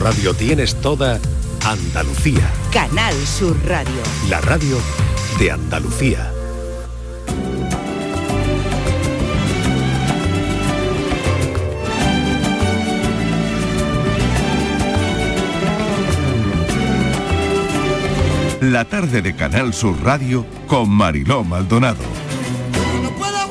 Radio tienes toda Andalucía. Canal Sur Radio. La radio de Andalucía. La tarde de Canal Sur Radio con Mariló Maldonado. No puedo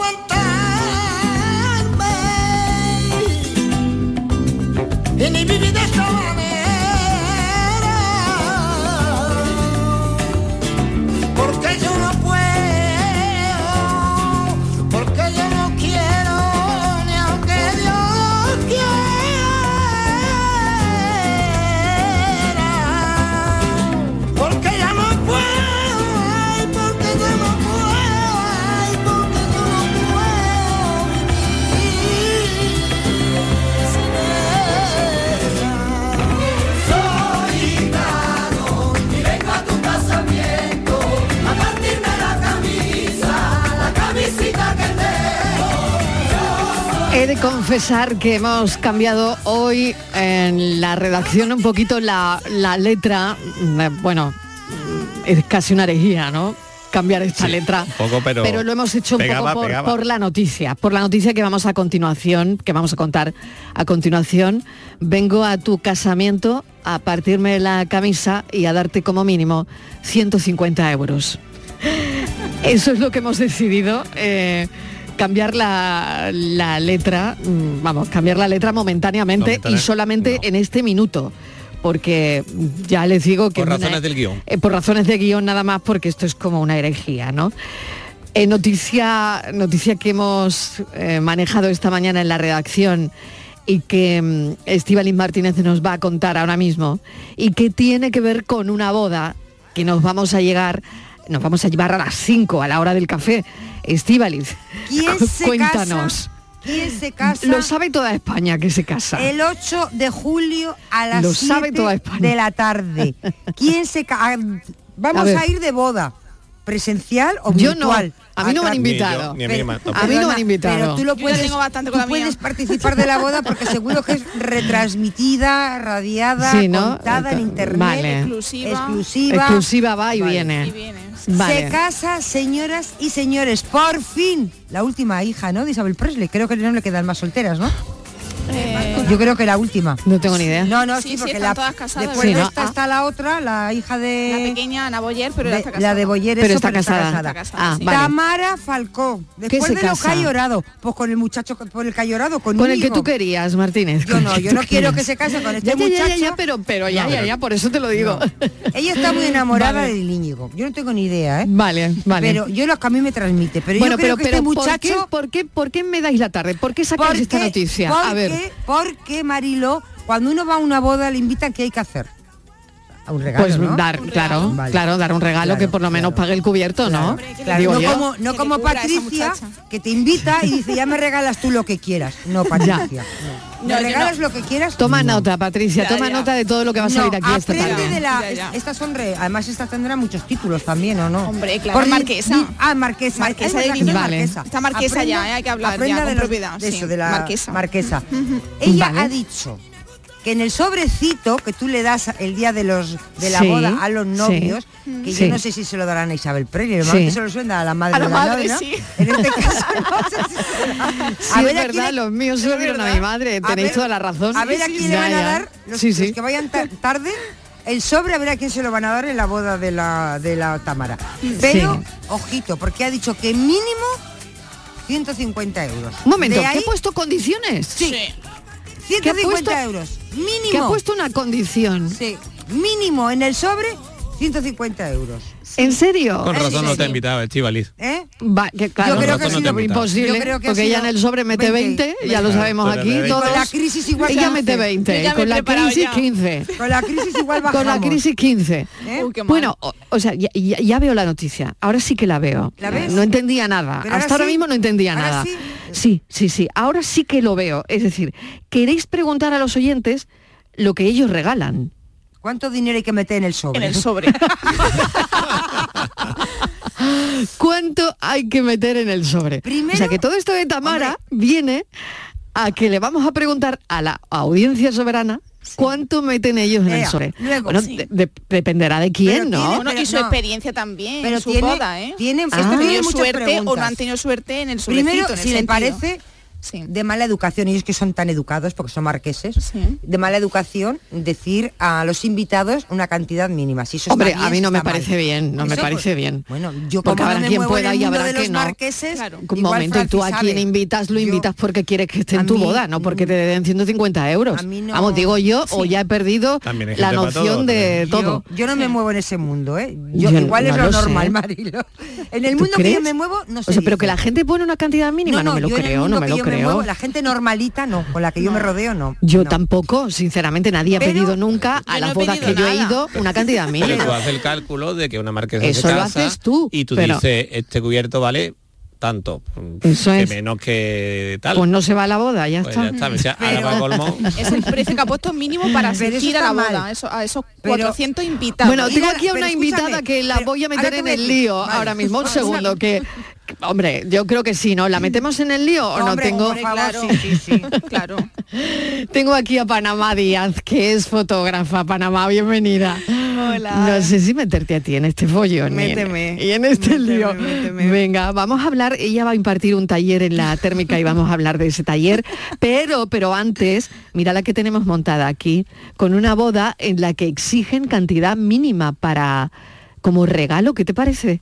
confesar que hemos cambiado hoy en la redacción un poquito la, la letra. Eh, Bueno, es casi una herejía, ¿no? Cambiar esta Sí, letra. un poco, pero lo hemos hecho un poco por la noticia. Por la noticia que vamos a continuación, que vamos a contar a continuación. Vengo a tu casamiento a partirme la camisa y a darte como mínimo 150 euros. Eso es lo que hemos decidido. eh, cambiar la, la letra, mm, vamos, cambiar la letra momentáneamente y solamente en este minuto. Porque ya les digo que... Por una- razones del guion. eh, por razones de guion nada más, porque esto es como una herejía, ¿no? Eh, noticia, noticia que hemos eh, manejado esta mañana en la redacción y que Estíbaliz Martínez nos va a contar ahora mismo y que tiene que ver con una boda que nos vamos a llegar, nos vamos a llevar a las 5 a la hora del café. Estíbaliz, ¿Quién se cuéntanos. casa? ¿Quién se casa? Lo sabe toda España que se casa. El 8 de julio a las Lo sabe 7 toda España. de la tarde. ¿Quién se ca- ah, Vamos A ir de boda. ¿Presencial o Yo no. A mí no me han invitado. Ni yo, ni a mí Pero- me- tampoco. A mí no me han invitado. Pero tú lo Yo puedes, tengo bastante tú con la mía. puedes participar de la boda porque seguro que es retransmitida, radiada, Sí, ¿no? contada en internet, vale. Exclusiva. exclusiva. Exclusiva va y Vale. viene. Y viene. Vale. Se casa, señoras y señores, por fin, la última hija, ¿no? De Isabel Presley. Creo que no le quedan más solteras, ¿no? Eh, Yo creo que la última. No tengo ni idea. No, no, Sí, sí, sí, porque están la, todas casadas. después Sí, de ¿no? esta Ah. está la otra, la hija de... la pequeña Ana Boyer, pero de- está casada. la de Boyer, Pero eso, está casada. Está casada, Ah, sí. vale. Tamara Falcó. Después de lo casa? que ha llorado, pues con el muchacho por el que ha llorado, con, Con el que tú querías, Martínez. Yo no, yo no quiero querías. que se case con este ya, ya, ya, ya, muchacho. ya, pero, pero ya, ya, ya, por eso te lo digo. Ella está muy enamorada Vale. del Íñigo. Yo no tengo ni idea, ¿eh? Vale, vale. Pero yo lo que a mí me transmite. Pero bueno, yo creo pero, que pero este ¿por, muchacho... qué, por, qué, por qué me dais la tarde? ¿Por qué sacáis esta noticia? A ver, porque, Marilo, cuando uno va a una boda le invitan, ¿qué hay que hacer? Un regalo, pues ¿no? dar, Un claro, regalo. Vale. claro, dar un regalo Claro, que por lo menos claro. pague el cubierto, ¿no? Digo no yo. como, no como Patricia, que te invita y dice, ya me regalas tú lo que quieras. No, Patricia. No. No, ¿Me regalas no. lo que quieras? Toma No. nota, Patricia, Ya, toma ya. nota de todo lo que va a salir No, aquí esta tarde. de la, Ya, ya. es- estas son re- además estas tendrán muchos títulos también o no Hombre, claro, Por- marquesa. di- ah marquesa Marquesa es de verdad que Guillén. es Vale. marquesa. Ya, ¿eh? hay que hablar aprenda ya con de los- propiedad, de sí, eso de la marquesa. marquesa ella ha dicho que en el sobrecito que tú le das el día de los de la Sí, boda a los sí. novios que Sí. yo no sé si se lo darán a Isabel Presley normalmente Sí. se lo suelen dar a la madre A la de la madre, novia, ¿no? sí. en este caso no sé si se lo darán. Sí, A es ver verdad, le- los míos se lo dieron a mi madre, tenéis ver- toda la razón. A ver a quién sí. le van Ya, a dar los, Sí, los sí. que vayan ta- tarde. El sobre a ver a quién se lo van a dar en la boda de la de la Tamara. Pero, Sí. ojito, porque ha dicho que mínimo 150 euros. Un momento, De ¿qué ahí, ha puesto condiciones? Sí. 150 puesto? euros. Mínimo. Que ha puesto una condición. Sí, mínimo en el sobre 150 euros. ¿En serio? Con razón sí, no sí. te ha invitado, Estivaliz. ¿eh? Va, que claro, Yo creo que no imposible, Yo creo que ha porque ella en el sobre mete 20, 20, ya lo sabemos aquí de 20. todos. Con la crisis igual ella mete hace. 20, Yo ya me con la crisis ya. 15. Con la crisis igual bajamos. Con la crisis 15. ¿eh? Uy. Bueno, o, o sea, ya, ya- ya veo la noticia. Ahora sí que la veo. ¿La ves? No entendía nada. Pero Hasta ahora ahora sí. mismo no entendía Ahora nada. sí. Sí, sí, sí. Ahora sí que lo veo. Es decir, queréis preguntar a los oyentes lo que ellos regalan. ¿Cuánto dinero hay que meter en el sobre? En el sobre. ¿Cuánto hay que meter en el sobre? Primero- o sea que todo esto de Tamara viene a que le vamos a preguntar a la audiencia soberana ¿Cuánto meten ellos en el sobre? luego, bueno, sí. de- de- dependerá de quién, Pero ¿no? tiene- Bueno, y su no. experiencia también, Pero su tiene- boda, ¿eh? tiene- Si esto han tiene tenido muchas suerte o no han tenido suerte en el sobrecito, Primero, en el si le parece Sí. de mala educación, ellos que son tan educados porque son marqueses, Sí. de mala educación decir a los invitados una cantidad mínima. Si eso Hombre, está bien, a mí no me mal. parece bien, no me Eso, parece pues, bien. Bueno, yo Porque como habrá no me quien pueda y habrá quien no. marqueses, Claro. Un momento, y tú a quien invitas lo Yo- invitas porque quieres que esté en tu mí, boda, no porque te den 150 euros. a mí no- Vamos, digo yo, o ya he perdido la noción todo, de Yo- todo. Yo, no me muevo en ese mundo, ¿eh? Yo, Yo igual es no lo, normal, Marilo. En el ¿Tú mundo que yo me muevo, no sé. O sea, pero que la gente pone una cantidad mínima, no, me lo creo, no me que lo yo creo. muevo, la gente normalita, no. Con la que yo me rodeo, no. Yo no. tampoco, sinceramente, nadie ha Pero- pedido nunca a no las he bodas que yo he ido una cantidad Pero mínima. tú haces el cálculo de que una marquesa Eso se lo haces tú, y tú pero- dices, este cubierto vale tanto, Eso que es. menos que tal. Pues no se va a la boda, ya Pues está. ya está, me decía, ahora va colmo. Es el precio que ha puesto mínimo para Pero asistir a la boda, mal. eso- a esos Pero- 400 invitados. Bueno, tengo aquí a pero una invitada que la pero voy a meter te en el lío vale. ahora mismo. Un segundo, que- hombre, yo creo que sí, ¿no? ¿La metemos en el lío o no? Tengo, claro. sí, sí, sí. claro. tengo aquí a Panamá Díaz, que es fotógrafa. Panamá, bienvenida. Hola. No sé si meterte a ti en este follón. y en- Méteme. Y en este Méteme, lío. méteme. Venga, vamos a hablar, ella va a impartir un taller en la térmica y vamos a hablar de ese taller, pero, pero antes, mira la que tenemos montada aquí, con una boda en la que exigen cantidad mínima para, como regalo, ¿qué te parece?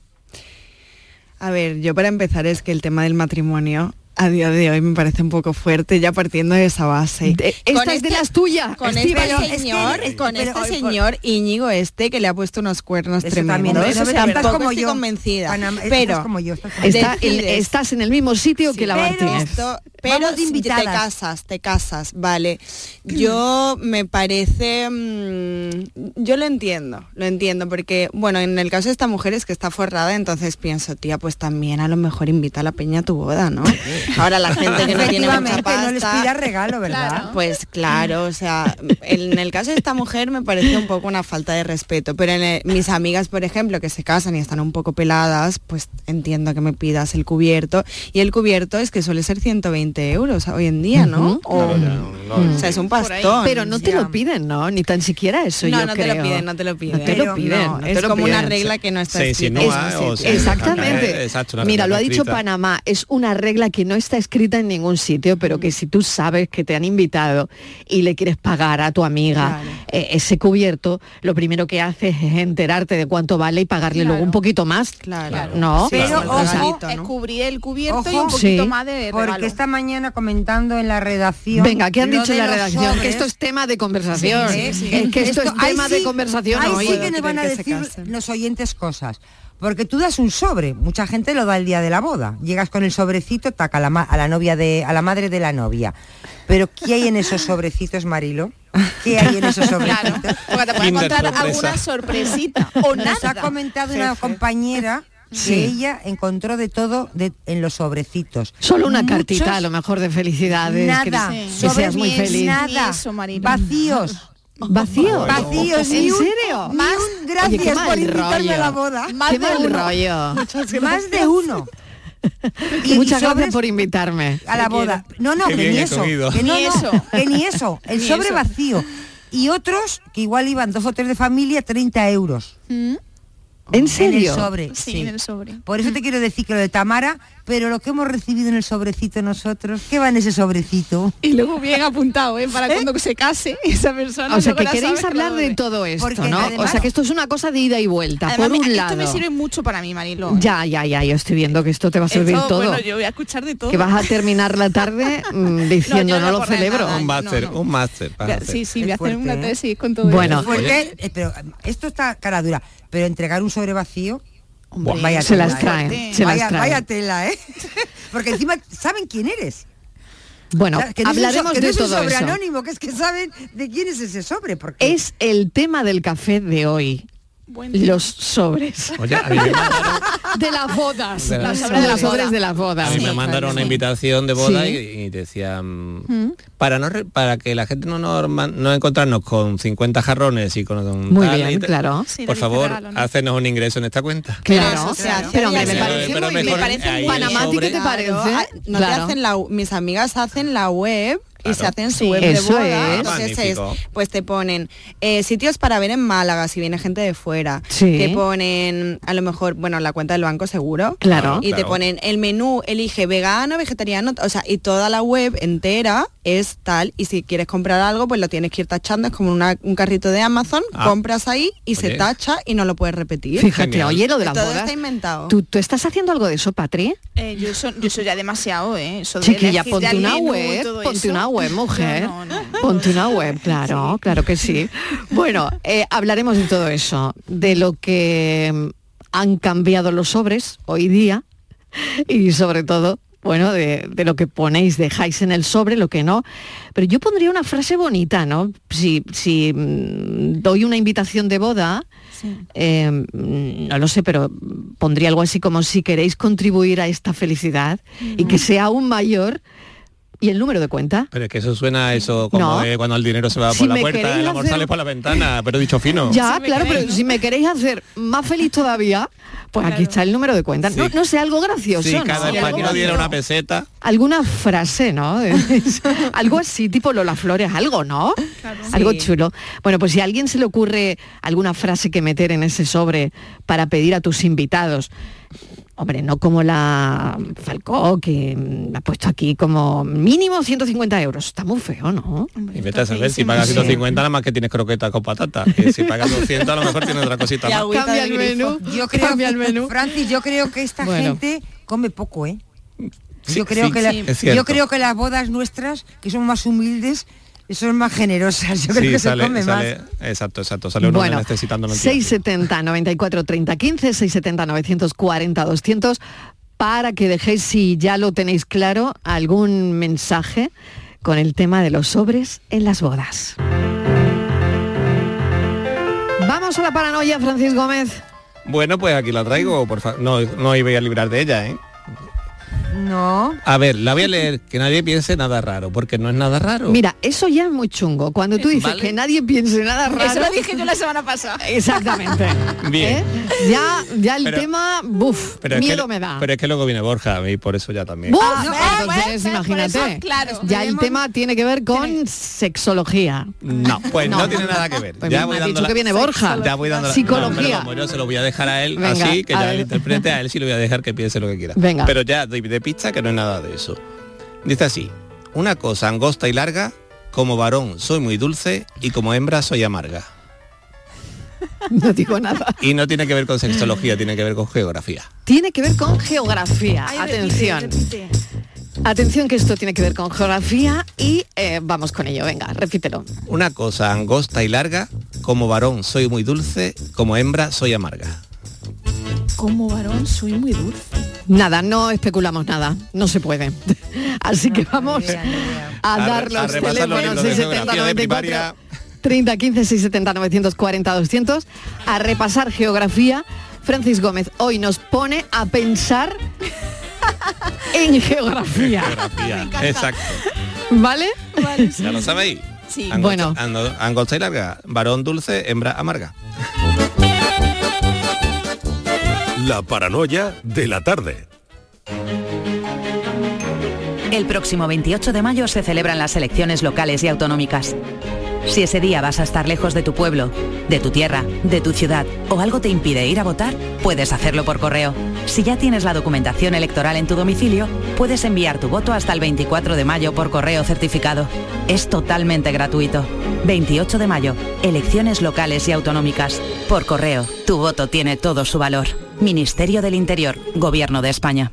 A ver, yo para empezar es que el tema del matrimonio a día de hoy me parece un poco fuerte, ya partiendo de esa base. De- esta es de las tuyas. Con este Pero es que- señor, con este señor Íñigo este que le ha puesto unos cuernos Eso tremendos. eso estás como yo. convencida. Estás pero como yo, estás como Está en- decides- estás en el mismo sitio que la Martínez. esto- pero Vamos de si te invitadas. casas, te casas, vale. Yo me parece, mm, yo lo entiendo, lo entiendo, porque bueno, en el caso de esta mujer es que está forrada, entonces pienso, tía, pues también a lo mejor invita a la peña a tu boda, ¿no? Ahora la gente que no tiene mucha pasta, no les pida regalo, ¿verdad? Claro. pues claro, o sea, en el caso de esta mujer me parece un poco una falta de respeto, pero en el- mis amigas, por ejemplo, que se casan y están un poco peladas, pues entiendo que me pidas el cubierto. Y el cubierto es que suele ser 120 euros hoy en día, ¿no? O, Claro, ya, no, o sea, es un pastón. Pero no te ya. lo piden, ¿no? Ni tan siquiera eso, no, yo no te creo. lo piden, no te lo piden. No te lo Pero piden. No, no te es lo como una regla que no está Se escrita. Es- Exactamente. Exacto, una Mira, lo ha dicho escrita. Panamá, es una regla que no está escrita en ningún sitio, pero que si tú sabes que te han invitado y le quieres pagar a tu amiga Claro. eh, ese cubierto, lo primero que haces es enterarte de cuánto vale y pagarle luego un poquito más. Claro. No, Pero, ojo, Es ¿no? cubrir el cubierto y un poquito Sí. más de Porque regalo. esta mañana comentando en la redacción. Venga, ¿qué han dicho en de la redacción? Que esto es tema de conversación. Sí, sí. Es que esto, es tema sí- de conversación ahí hoy. sí que nos van a decir los oyentes cosas. Porque tú das un sobre, mucha gente lo da el día de la boda. Llegas con el sobrecito, taca a la, ma- a la novia de, a la madre de la novia. Pero ¿qué hay en esos sobrecitos, Marilo? ¿Qué hay en esos Claro, sobrecitos? porque te puede Kinder encontrar sorpresa. alguna sorpresita o Nos ha nada. comentado una compañera Sí. que ella encontró de todo de- en los sobrecitos. Solo una Muchos- cartita, a lo mejor de felicidades. que- Nada, que, Sí. seas muy feliz. Nada, Eso, vacíos. Vacío. Vacíos, ¿En un- serio? un gracias Oye, por invitarme rollo. a la boda. Qué mal rollo. Más de uno. Y- y Muchas sobres gracias por invitarme. a la boda. No, no, que ni eso. Que no, Ni no, eso. que ni eso. El Ni sobre eso. vacío. Y otros que igual iban dos o tres de familia, 30 euros. ¿Mm? ¿En En serio? el sobre. Sí, sí. en el sobre. Por eso te quiero decir que lo de Tamara, pero lo que hemos recibido en el sobrecito nosotros, ¿qué va en ese sobrecito? Y luego bien apuntado, ¿eh? Para cuando se case esa persona. O sea, que queréis hablar de todo esto, Porque ¿no? además- o sea, que esto es una cosa de ida y vuelta, Además, por un esto lado. me sirve mucho para mí, Marilo. Ya, ya, ya, yo estoy viendo que esto te va a servir Esto, todo. Bueno, yo voy a escuchar de todo. Que vas a terminar la tarde mm, diciendo no, no lo nada. celebro. Un máster, no, no. un máster. Sí, sí, Es voy a hacer fuerte, una ¿eh? tesis con todo Bueno. esto. Fuerte, eh, pero eh, esto está cara dura, pero entregar un sobre vacío, Hombre, vaya Se las tela, ¿eh? traen, fuerte. se las vaya, traen. vaya tela, ¿eh? Porque encima saben quién eres. Bueno, O sea, que no hablaremos que no de todo sobre eso. anónimo, que es que saben de quién es ese sobre. Porque Es el tema del café de hoy. Los sobres. Oye, a mí me mandaron, De las bodas. De la- Los Los sobres de, la las sobres boda. de las bodas. a mí me Sí. mandaron una Sí. invitación de boda Sí. y, y decían para no re- para que la gente no nos man- no encontrarnos con 50 jarrones y con Muy tal bien, y claro. Sí, por favor, regalo, ¿no? hacenos un ingreso en esta cuenta. Claro, hace pero hombre, me parece. Pero muy ahí el Panamá, ¿a ti qué te parece? Claro, no te Claro. hacen la, mis amigas hacen la web y se hacen su Sí. web de boda. es. Entonces es, pues te ponen eh, sitios para ver en Málaga si viene gente de fuera. Sí. Te ponen a lo mejor, bueno, la cuenta del banco seguro. Claro. Y te ponen el menú, elige vegano, vegetariano, o sea, y toda la web entera es tal. Y si quieres comprar algo, pues lo tienes que ir tachando. Es como una- un carrito de Amazon, Ah. compras ahí y se tacha y no lo puedes repetir. Fíjate, Genial. oye, lo de las Todo bodas. está inventado. ¿Tú, tú estás haciendo algo de eso, Patri? Eh, yo, eso ya demasiado, ¿eh? Eso de Chiquilla, ponte una web, ponte eso. una web, mujer. No, no, no. Ponte una web, claro, claro que sí. Bueno, eh, hablaremos de todo eso, de lo que mm, han cambiado los sobres hoy día y sobre todo, bueno, de, de lo que ponéis, dejáis en el sobre, lo que no. Pero yo pondría una frase bonita, ¿no? Si, si mm, doy una invitación de boda, eh, mm, no lo sé, pero pondría algo así como si queréis contribuir a esta felicidad y que sea aún mayor. ¿Y el número de cuenta? Pero es que eso suena a eso como No. eh, cuando el dinero se va Si por la puerta, el amor hacer- sale por la ventana, pero dicho fino. Ya, Si claro, queréis, pero ¿no? si me queréis hacer más feliz todavía, pues aquí está el número de cuenta. No, Sí. no sé, algo gracioso, Si ¿no? cada español diera una peseta, Alguna frase, ¿no? algo así, tipo Lola Flores, algo, ¿no? Algo Sí. chulo. Bueno, pues si a alguien se le ocurre alguna frase que meter en ese sobre para pedir a tus invitados, hombre, no como la Falcó, que mm, ha puesto aquí como mínimo 150 euros. Está muy feo, ¿no? y vete a saber, si pagas Sí. 150 nada más que tienes croquetas con patata. Y si pagas 200 a lo mejor tienes otra cosita más. Cambia el menú. Yo creo, Cambia el menú. Francis, yo creo que esta Bueno. gente come poco, ¿eh? Sí, yo creo sí, que la- sí, yo creo que las bodas nuestras, que son más humildes, son más generosas. Yo creo Sí, que sale, se come sale- más. exacto, exacto, sale uno Bueno, necesitando noticias. 670 94 30 15, 670 940 200 para que dejéis si ya lo tenéis claro algún mensaje con el tema de los sobres en las bodas. Vamos a la paranoia, Francis Gómez. Bueno, pues aquí la traigo, por favor. No, no iba a librar de ella, ¿eh? No. A ver, la voy a leer, que nadie piense nada raro, porque no es nada raro. Mira, eso ya es muy chungo. Cuando tú dices Vale. que nadie piense nada raro. Eso lo dije yo la semana pasada. Exactamente. Bien. ¿Eh? Ya, ya el Pero- tema, buf, pero es miedo que, me da. Pero es que luego viene Borja y por eso ya también. ¡Buf! Ah, No, entonces, imagínate. eso, claro. Ya el tema tiene que ver con sexología. No, pues no, No. tiene nada que ver. Pues ya me voy dando dicho la- que viene Borja. Ya voy dando la- Psicología. No, pero como yo se lo voy a dejar a él Venga, así, que a ya él interprete, a él sí lo voy a dejar que piense lo que quiera. Venga. Pero ya de pista que no es nada de eso. Dice así, una cosa angosta y larga, como varón soy muy dulce y como hembra soy amarga. No digo nada. Y no tiene que ver con sexología, tiene que ver con geografía. Tiene que ver con geografía. Ay, Atención. repite, repite. Atención que esto tiene que ver con geografía y eh, vamos con ello. Venga, repítelo. Una cosa angosta y larga, como varón soy muy dulce, como hembra soy amarga. Como varón soy muy dulce. Nada, no especulamos nada. No se puede. Así que vamos ni idea. a dar los teléfonos libros de 670 geografía de 94 primaria. 30 15 670 940 200 a repasar geografía. Francis Gómez hoy nos pone a pensar en geografía. Geografía, exacto. ¿Vale? Vale, ¿Ya lo sabéis? Sí. Angosta, Bueno. angosta y larga, varón dulce, hembra amarga. La paranoia de la tarde. El próximo 28 de mayo se celebran las elecciones locales y autonómicas. Si ese día vas a estar lejos de tu pueblo, de tu tierra, de tu ciudad o algo te impide ir a votar, puedes hacerlo por correo. Si ya tienes la documentación electoral en tu domicilio, puedes enviar tu voto hasta el 24 de mayo por correo certificado. Es totalmente gratuito. 28 de mayo, elecciones locales y autonómicas. Por correo, tu voto tiene todo su valor. Ministerio del Interior, Gobierno de España.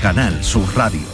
Canal Sur Radio.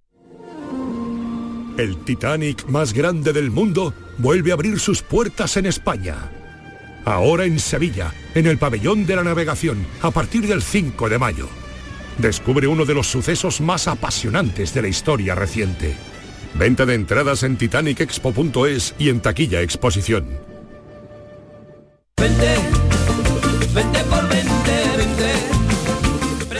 El Titanic más grande del mundo vuelve a abrir sus puertas en España. Ahora en Sevilla, en el pabellón de la navegación, a partir del 5 de mayo. Descubre uno de los sucesos más apasionantes de la historia reciente. Venta de entradas en titanicexpo.es y en taquilla exposición. Vente, vente por.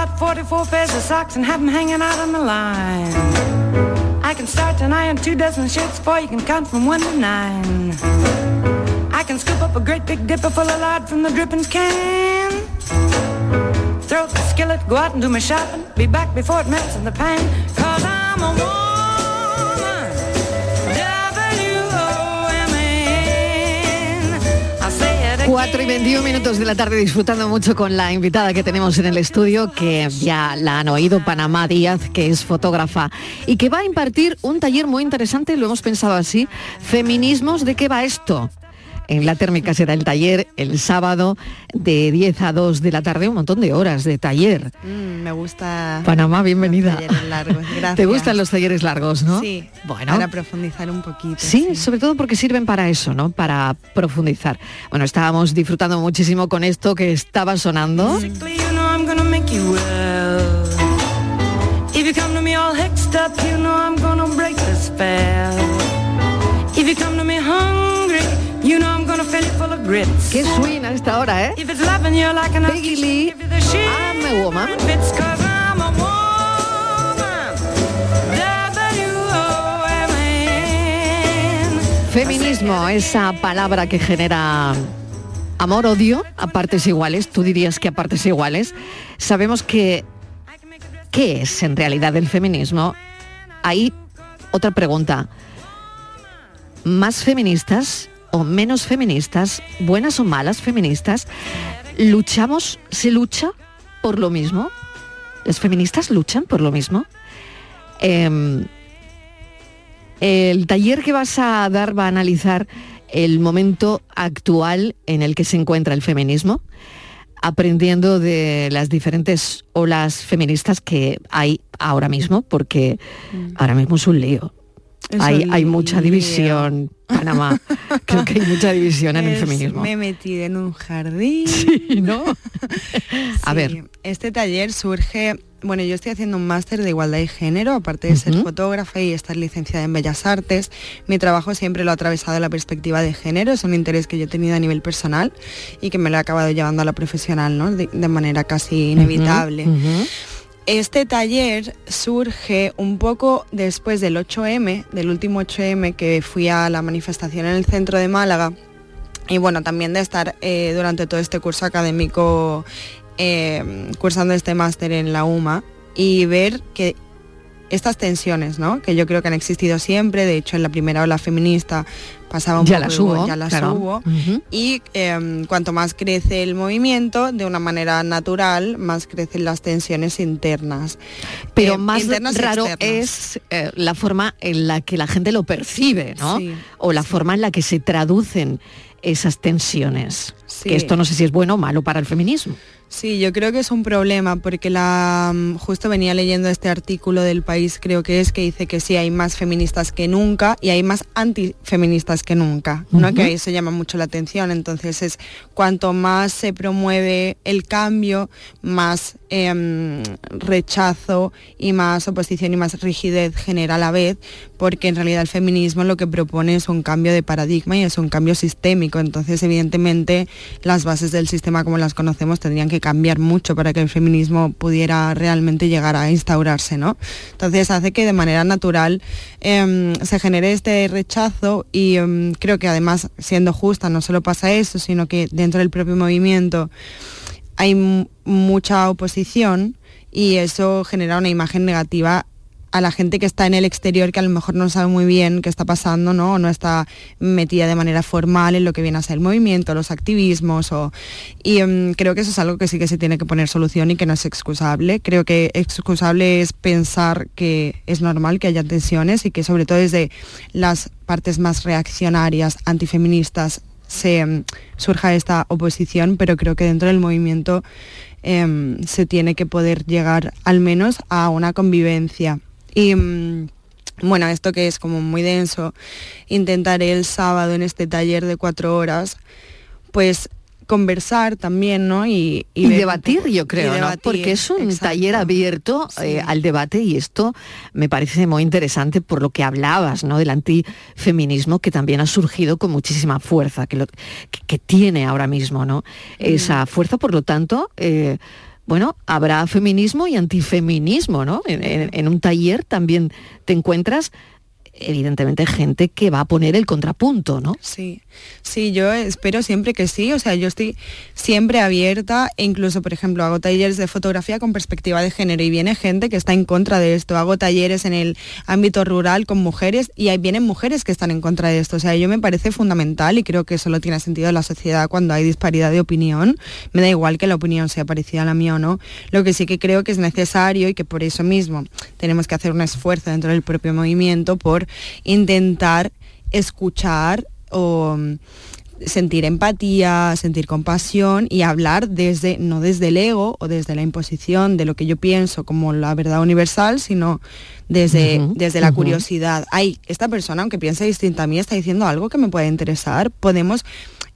Out 44 pairs of socks and have them hanging out on the line. I can start an iron two dozen shirts before you can count from one to nine. I can scoop up a great big dipper full of lard from the drippings can. Throw up the skillet, go out and do my shopping. Be back before it melts in the pan. Cause I'm a. W-O-M-A-N. 4 y 21 minutos de la tarde disfrutando mucho con la invitada que tenemos en el estudio, que ya la han oído, Panamá Díaz, que es fotógrafa y que va a impartir un taller muy interesante, lo hemos pensado así, feminismos, ¿de qué va esto? En la térmica será el taller el sábado de 10 a 2 de la tarde, un montón de horas de taller. Mm, me gusta. Panamá, bienvenida. los talleres largos, gracias. ¿Te gustan los talleres largos, no? Sí. Bueno. Para profundizar un poquito. Sí, sobre todo porque sirven para eso, ¿no? Para profundizar. Bueno, estábamos disfrutando muchísimo con esto que estaba sonando. Basically, Qué swing a esta hora, ¿eh? If it's loving you like an Peggy Lee, I'm a woman. Feminismo, esa palabra que genera amor-odio a partes iguales, tú dirías que a partes iguales. Sabemos que, ¿qué es en realidad el feminismo? Hay otra pregunta. ¿Más feministas o menos feministas, buenas o malas feministas, luchamos, se lucha por lo mismo? ¿Las feministas luchan por lo mismo? Em, el taller que vas a dar va a analizar el momento actual en el que se encuentra el feminismo, aprendiendo de las diferentes olas feministas que hay ahora mismo, porque ahora mismo es un lío. Hay, mucha división, Panamá. Creo que hay mucha división en el Es- feminismo. Me he metido en un jardín. Sí, ¿no? A Sí, ver. Este taller surge, bueno, yo estoy haciendo un máster de igualdad y género, aparte de ser fotógrafa y estar licenciada en Bellas Artes. Mi trabajo siempre lo ha atravesado la perspectiva de género, es un interés que yo he tenido a nivel personal y que me lo he acabado llevando a la profesional, ¿no? De, de manera casi inevitable. Este taller surge un poco después del 8M, del último 8M que fui a la manifestación en el centro de Málaga y bueno, también de estar eh, durante todo este curso académico eh, cursando este máster en la UMA y ver que estas tensiones, ¿no? Que yo creo que han existido siempre, de hecho en la primera ola feminista pasaba un Ya poco las igual, hubo, ya las claro. Y eh, cuanto más crece el movimiento, de una manera natural, más crecen las tensiones internas. Pero Eh, más internas raro es eh, la forma en la que la gente lo percibe, ¿no? Sí, o la forma en la que se traducen esas tensiones. Sí. Que esto no sé si es bueno o malo para el feminismo. Sí, yo creo que es un problema porque la mm, justo venía leyendo este artículo del país, creo que es que dice que sí hay más feministas que nunca y hay más antifeministas que nunca, ¿no? Ujú. Que eso llama mucho la atención. Entonces es cuanto más se promueve el cambio, más em, rechazo y más oposición y más rigidez genera a la vez, porque en realidad el feminismo lo que propone es un cambio de paradigma y es un cambio sistémico. Entonces, evidentemente, las bases del sistema como las conocemos tendrían que cambiar mucho para que el feminismo pudiera realmente llegar a instaurarse, ¿no? Entonces hace que de manera natural em, se genere este rechazo y em, creo que además, siendo justa, no solo pasa eso, sino que dentro del propio movimiento hay mu- mucha oposición y eso genera una imagen negativa a la gente que está en el exterior que a lo mejor no sabe muy bien qué está pasando, ¿no? O no está metida de manera formal en lo que viene a ser el movimiento, los activismos y em, creo que eso es algo que sí que se tiene que poner solución y que no es excusable. Creo que excusable es pensar que es normal que haya tensiones y que sobre todo desde las partes más reaccionarias, antifeministas, se em, surja esta oposición, pero creo que dentro del movimiento em, se tiene que poder llegar al menos a una convivencia. Y mm, bueno, esto que es como muy denso, intentaré el sábado en este taller de cuatro horas, pues conversar también, ¿no? Y, Y, debatir, yo creo, ¿no? Porque es un exacto. taller abierto eh, al debate y esto me parece muy interesante por lo que hablabas, ¿no? Del antifeminismo que también ha surgido con muchísima fuerza, que, lo, que, que tiene ahora mismo, ¿no? Esa fuerza, por lo tanto, eh, bueno, habrá feminismo y antifeminismo, ¿no? En, en- un taller también te encuentras, evidentemente, gente que va a poner el contrapunto, ¿no? Sí, sí, yo espero siempre que sí, o sea, yo estoy siempre abierta. E incluso, por ejemplo, hago talleres de fotografía con perspectiva de género. Y viene gente que está en contra de esto, hago talleres en el ámbito rural con mujeres y ahí vienen mujeres que están en contra de esto, o sea, yo me parece fundamental y creo que solo tiene sentido en la sociedad cuando hay disparidad de opinión, me da igual que la opinión sea parecida a la mía o no, lo que sí que creo que es necesario y que por eso mismo tenemos que hacer un esfuerzo dentro del propio movimiento por intentar escuchar o mm, sentir empatía, sentir compasión y hablar desde, no desde el ego o desde la imposición de lo que yo pienso como la verdad universal, sino desde, desde la curiosidad. Ay, esta persona, aunque piense distinta a mí, está diciendo algo que me puede interesar. Podemos,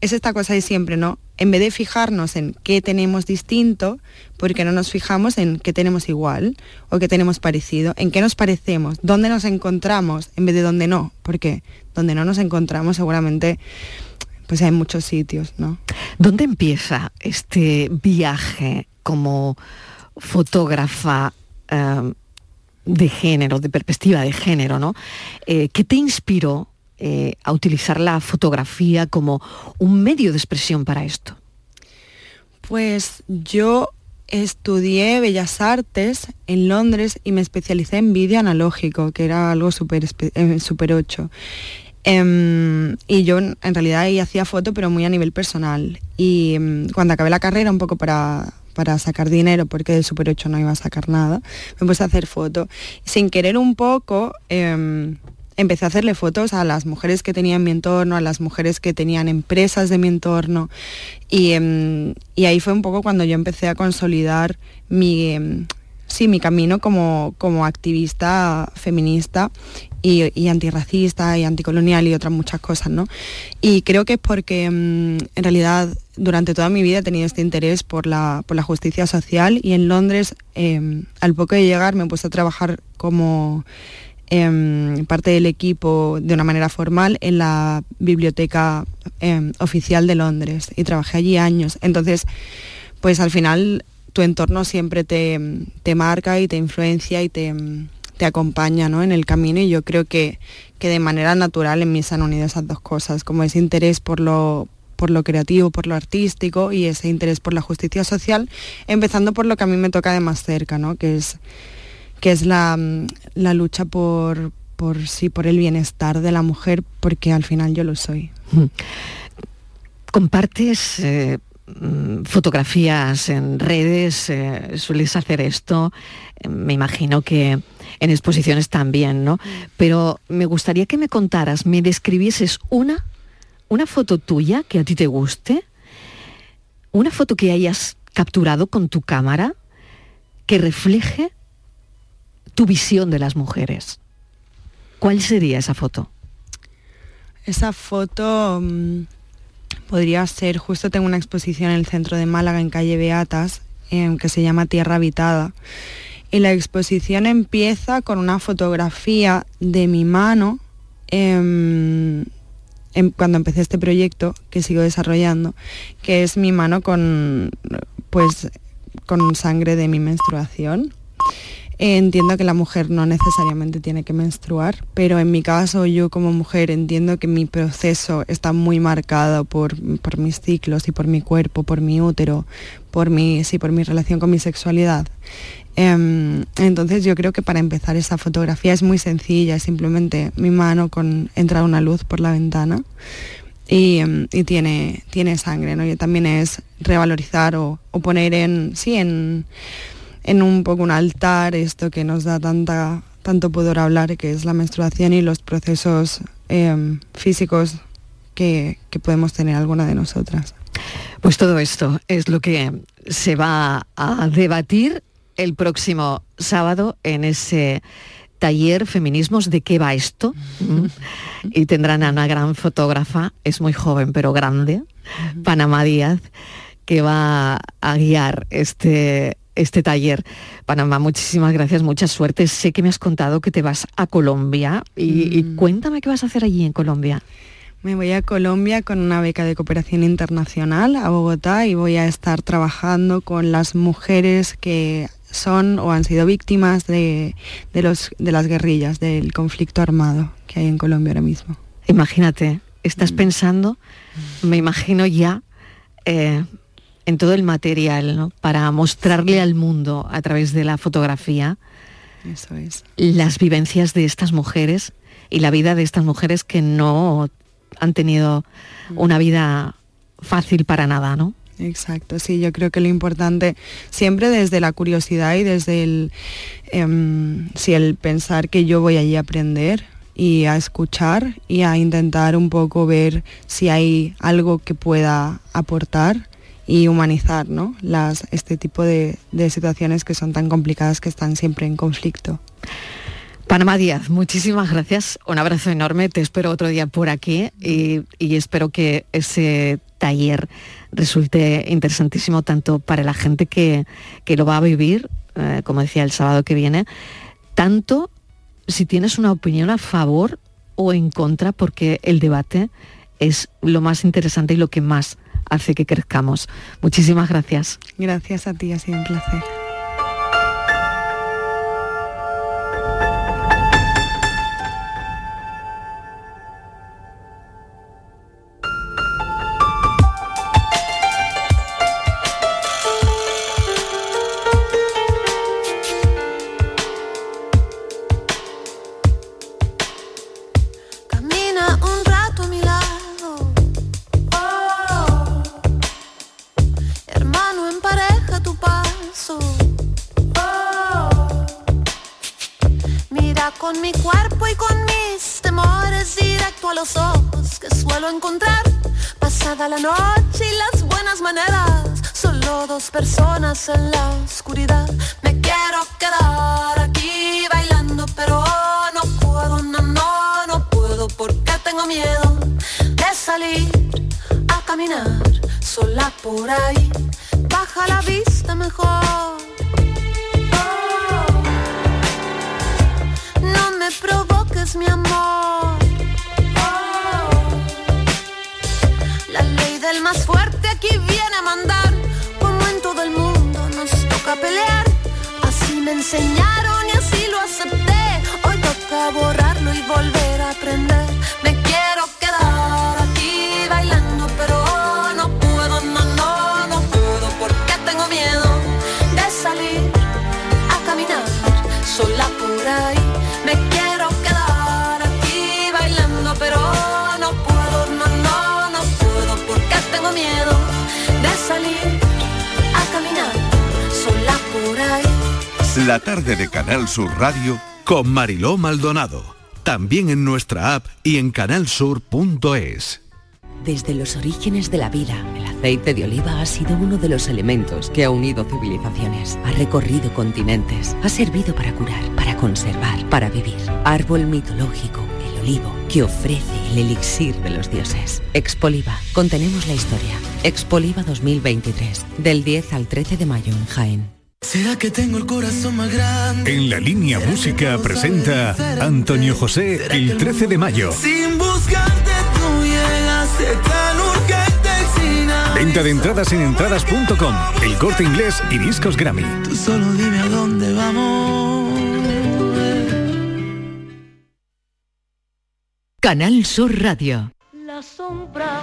es esta cosa de siempre, ¿no? En vez de fijarnos en qué tenemos distinto, porque no nos fijamos en qué tenemos igual o qué tenemos parecido, en qué nos parecemos, dónde nos encontramos en vez de dónde no, porque donde no nos encontramos seguramente pues hay muchos sitios, ¿no? ¿Dónde empieza este viaje como fotógrafa eh, de género, de perspectiva de género, ¿no? Eh, ¿Qué te inspiró eh, a utilizar la fotografía como un medio de expresión para esto? Pues yo estudié Bellas Artes en Londres y me especialicé en vídeo analógico, que era algo súper espe- eh, súper 8. Em, y yo en realidad ahí hacía foto, pero muy a nivel personal. Y em, cuando acabé la carrera, un poco para, para sacar dinero, porque del Super 8 no iba a sacar nada, me puse a hacer foto. Sin querer un poco, em, empecé a hacerle fotos a las mujeres que tenía en mi entorno, a las mujeres que tenían empresas de mi entorno. Y, em, y ahí fue un poco cuando yo empecé a consolidar mi, em, sí, mi camino como, como activista feminista y, y antirracista y anticolonial y otras muchas cosas, ¿no? Y creo que es porque mm, en realidad durante toda mi vida he tenido este interés por la, por la justicia social y en Londres em, al poco de llegar me puse a trabajar como em, parte del equipo de una manera formal en la biblioteca em, oficial de Londres y trabajé allí años. Entonces, pues al final tu entorno siempre te, te marca y te influencia y te, te acompaña ¿no? en el camino y yo creo que, que de manera natural en mí se han unido esas dos cosas, como ese interés por lo, por lo creativo, por lo artístico y ese interés por la justicia social, empezando por lo que a mí me toca de más cerca, ¿no? que es, que es la, mm, la lucha por, por, sí, por el bienestar de la mujer, porque al final yo lo soy. Compartes eh, mm, fotografías en redes, eh, sueles hacer esto, eh, me imagino que en exposiciones también, ¿no? Pero me gustaría que me contaras, me describieses una, una foto tuya que a ti te guste, una foto que hayas capturado con tu cámara que refleje tu visión de las mujeres. ¿Cuál sería esa foto? Esa foto mm, podría ser, justo tengo una exposición en el centro de Málaga, en calle Beatas, em, que se llama Tierra Habitada. Y la exposición empieza con una fotografía de mi mano em, em, cuando empecé este proyecto que sigo desarrollando, que es mi mano con, pues, con sangre de mi menstruación. Entiendo que la mujer no necesariamente tiene que menstruar, pero en mi caso yo como mujer entiendo que mi proceso está muy marcado por, por mis ciclos y por mi cuerpo, por mi útero, por mi, sí, por mi relación con mi sexualidad. Em, entonces yo creo que para empezar esa fotografía es muy sencilla, es simplemente mi mano con entra una luz por la ventana y, em, y tiene, tiene sangre, ¿no? Y también es revalorizar o, o poner en, sí, en en un poco un altar esto que nos da tanta, tanto poder hablar, que es la menstruación y los procesos em, físicos que, que podemos tener alguna de nosotras. Pues todo esto es lo que se va a debatir el próximo sábado en ese taller Feminismos de qué va esto. ¿Mm? Y tendrán a una gran fotógrafa, es muy joven pero grande, Panamá Díaz, que va a guiar este, este taller. Panamá, muchísimas gracias, mucha suerte. Sé que me has contado que te vas a Colombia y, y cuéntame qué vas a hacer allí en Colombia. Me voy a Colombia con una beca de cooperación internacional a Bogotá y voy a estar trabajando con las mujeres que son o han sido víctimas de, de los, de las guerrillas, del conflicto armado que hay en Colombia ahora mismo. Imagínate, estás pensando, me imagino ya, eh, en todo el material, ¿no? Para mostrarle al mundo a través de la fotografía Eso es. las vivencias de estas mujeres y la vida de estas mujeres que no han tenido una vida fácil para nada, ¿no? Exacto, sí, yo creo que lo importante, siempre desde la curiosidad y desde el, sí, el pensar que yo voy allí a aprender y a escuchar y a intentar un poco ver si hay algo que pueda aportar y humanizar ¿no? Este tipo de, de situaciones que son tan complicadas, que están siempre en conflicto. Panamá Díaz, muchísimas gracias, un abrazo enorme, te espero otro día por aquí y, y espero que ese taller resulte interesantísimo tanto para la gente que, que lo va a vivir, eh, como decía el sábado que viene, tanto si tienes una opinión a favor o en contra, porque el debate es lo más interesante y lo que más hace que crezcamos. Muchísimas gracias. Gracias a ti, ha sido un placer. La tarde de Canal Sur Radio con Mariló Maldonado. También en nuestra app y en canalsur.es. Desde los orígenes de la vida, el aceite de oliva ha sido uno de los elementos que ha unido civilizaciones, ha recorrido continentes, ha servido para curar, para conservar, para vivir. Árbol mitológico, el olivo, que ofrece el elixir de los dioses. Expoliva, contenemos la historia. Expoliva 2023, del 10 al 13 de mayo en Jaén. ¿Será que tengo el corazón más grande? En la línea música presenta Antonio José el 13 de mayo. Sin buscarte tú llegaste tan urgente sin Venta de entradas en entradas.com, el corte inglés y discos Grammy. Tú solo dime a dónde vamos. Canal Sur Radio. La sombra,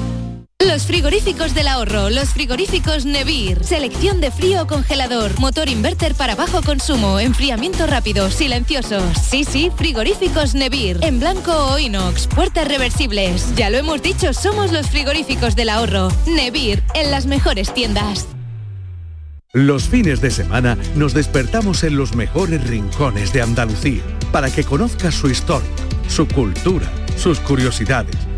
Los frigoríficos del ahorro, los frigoríficos Nevir, selección de frío o congelador, motor inverter para bajo consumo, enfriamiento rápido, silenciosos. Sí, sí, frigoríficos Nevir, en blanco o inox, puertas reversibles. Ya lo hemos dicho, somos los frigoríficos del ahorro. Nevir, en las mejores tiendas. Los fines de semana nos despertamos en los mejores rincones de Andalucía para que conozcas su historia, su cultura, sus curiosidades,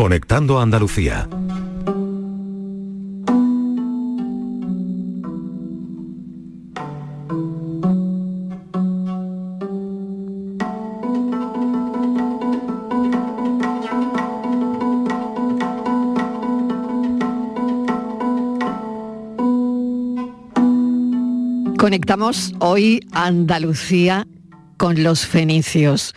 Conectando Andalucía. Conectamos hoy Andalucía con los fenicios.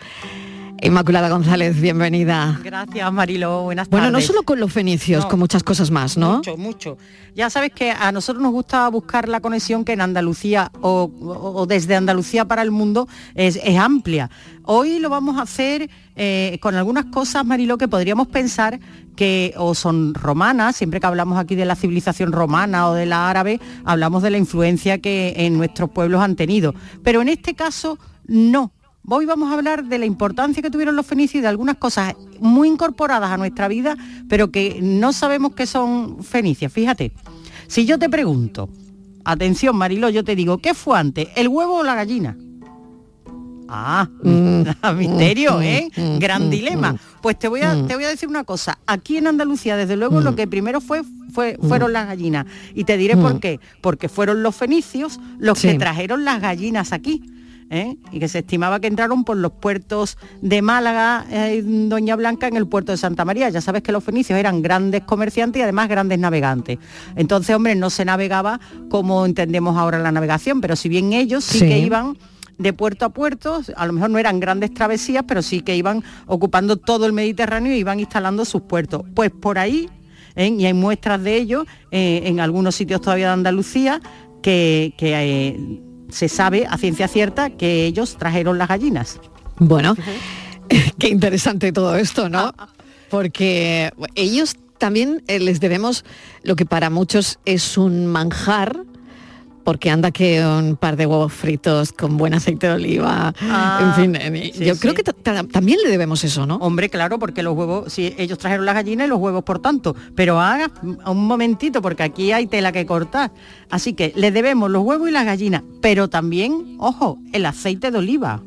Inmaculada González, bienvenida. Gracias, Marilo. Buenas Bueno, tardes. no solo con los fenicios, No. con muchas cosas más, ¿no? Mucho, mucho. Ya sabes que a nosotros nos gusta buscar la conexión que en Andalucía o, o- o desde Andalucía para el mundo es, es amplia. Hoy lo vamos a hacer eh, con algunas cosas, Marilo, que podríamos pensar que o son romanas, siempre que hablamos aquí de la civilización romana o de la árabe, hablamos de la influencia que en nuestros pueblos han tenido. Pero en este caso, no. Hoy vamos a hablar de la importancia que tuvieron los fenicios y de algunas cosas muy incorporadas a nuestra vida, pero que no sabemos que son fenicias. Fíjate, si yo te pregunto, atención Marilo, yo te digo, ¿qué fue antes, el huevo o la gallina? Ah, misterio, ¿eh? Gran dilema. Pues te voy a, te voy a decir una cosa. Aquí en Andalucía, desde luego, lo que primero fue, fue fueron las gallinas. Y te diré por qué. Porque fueron los fenicios los Sí. que trajeron las gallinas aquí. ¿Eh? Y que se estimaba que entraron por los puertos de Málaga, eh, Doña Blanca, en el puerto de Santa María. Ya sabes que los fenicios eran grandes comerciantes y además grandes navegantes. Entonces, hombre, no se navegaba como entendemos ahora la navegación, pero si bien ellos sí, Sí. que iban de puerto a puerto, a lo mejor no eran grandes travesías, pero sí que iban ocupando todo el Mediterráneo y iban instalando sus puertos. Pues por ahí, ¿eh? y hay muestras de ello eh, en algunos sitios todavía de Andalucía, que, que, eh, se sabe a ciencia cierta que ellos trajeron las gallinas. Bueno, qué interesante todo esto, ¿no? Porque ellos también eh, les debemos lo que para muchos es un manjar, porque anda que un par de huevos fritos con buen aceite de oliva, Ah, en fin, eh, sí, yo creo que ta- ta- también le debemos eso, ¿no? Hombre, claro, porque los huevos, si ellos trajeron las gallinas y los huevos por tanto, pero haga un momentito, porque aquí hay tela que cortar. Así que le debemos los huevos y las gallinas, pero también, ojo, el aceite de oliva.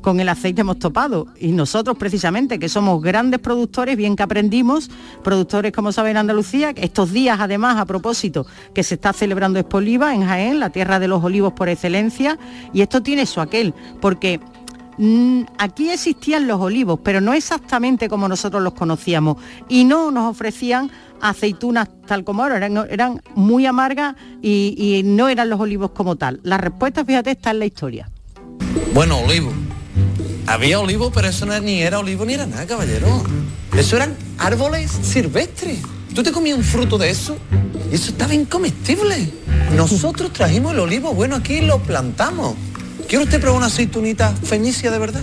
Con el aceite hemos topado. Y nosotros precisamente, que somos grandes productores, bien que aprendimos, productores, como saben, en Andalucía, estos días además, a propósito, que se está celebrando Expo Oliva en Jaén, la tierra de los olivos por excelencia, y esto tiene su aquel, porque Mm, aquí existían los olivos, pero no exactamente como nosotros los conocíamos. Y no nos ofrecían aceitunas tal como ahora, eran, eran muy amargas y, y no eran los olivos como tal. La respuesta, fíjate, está en la historia. Bueno, olivo. Había olivo, pero eso ni era olivo ni era nada, caballero. Eso eran árboles silvestres. Tú te comías un fruto de eso y eso estaba incomestible. Nosotros trajimos el olivo bueno aquí lo plantamos. ¿Quiere usted probar una aceitunita fenicia de verdad?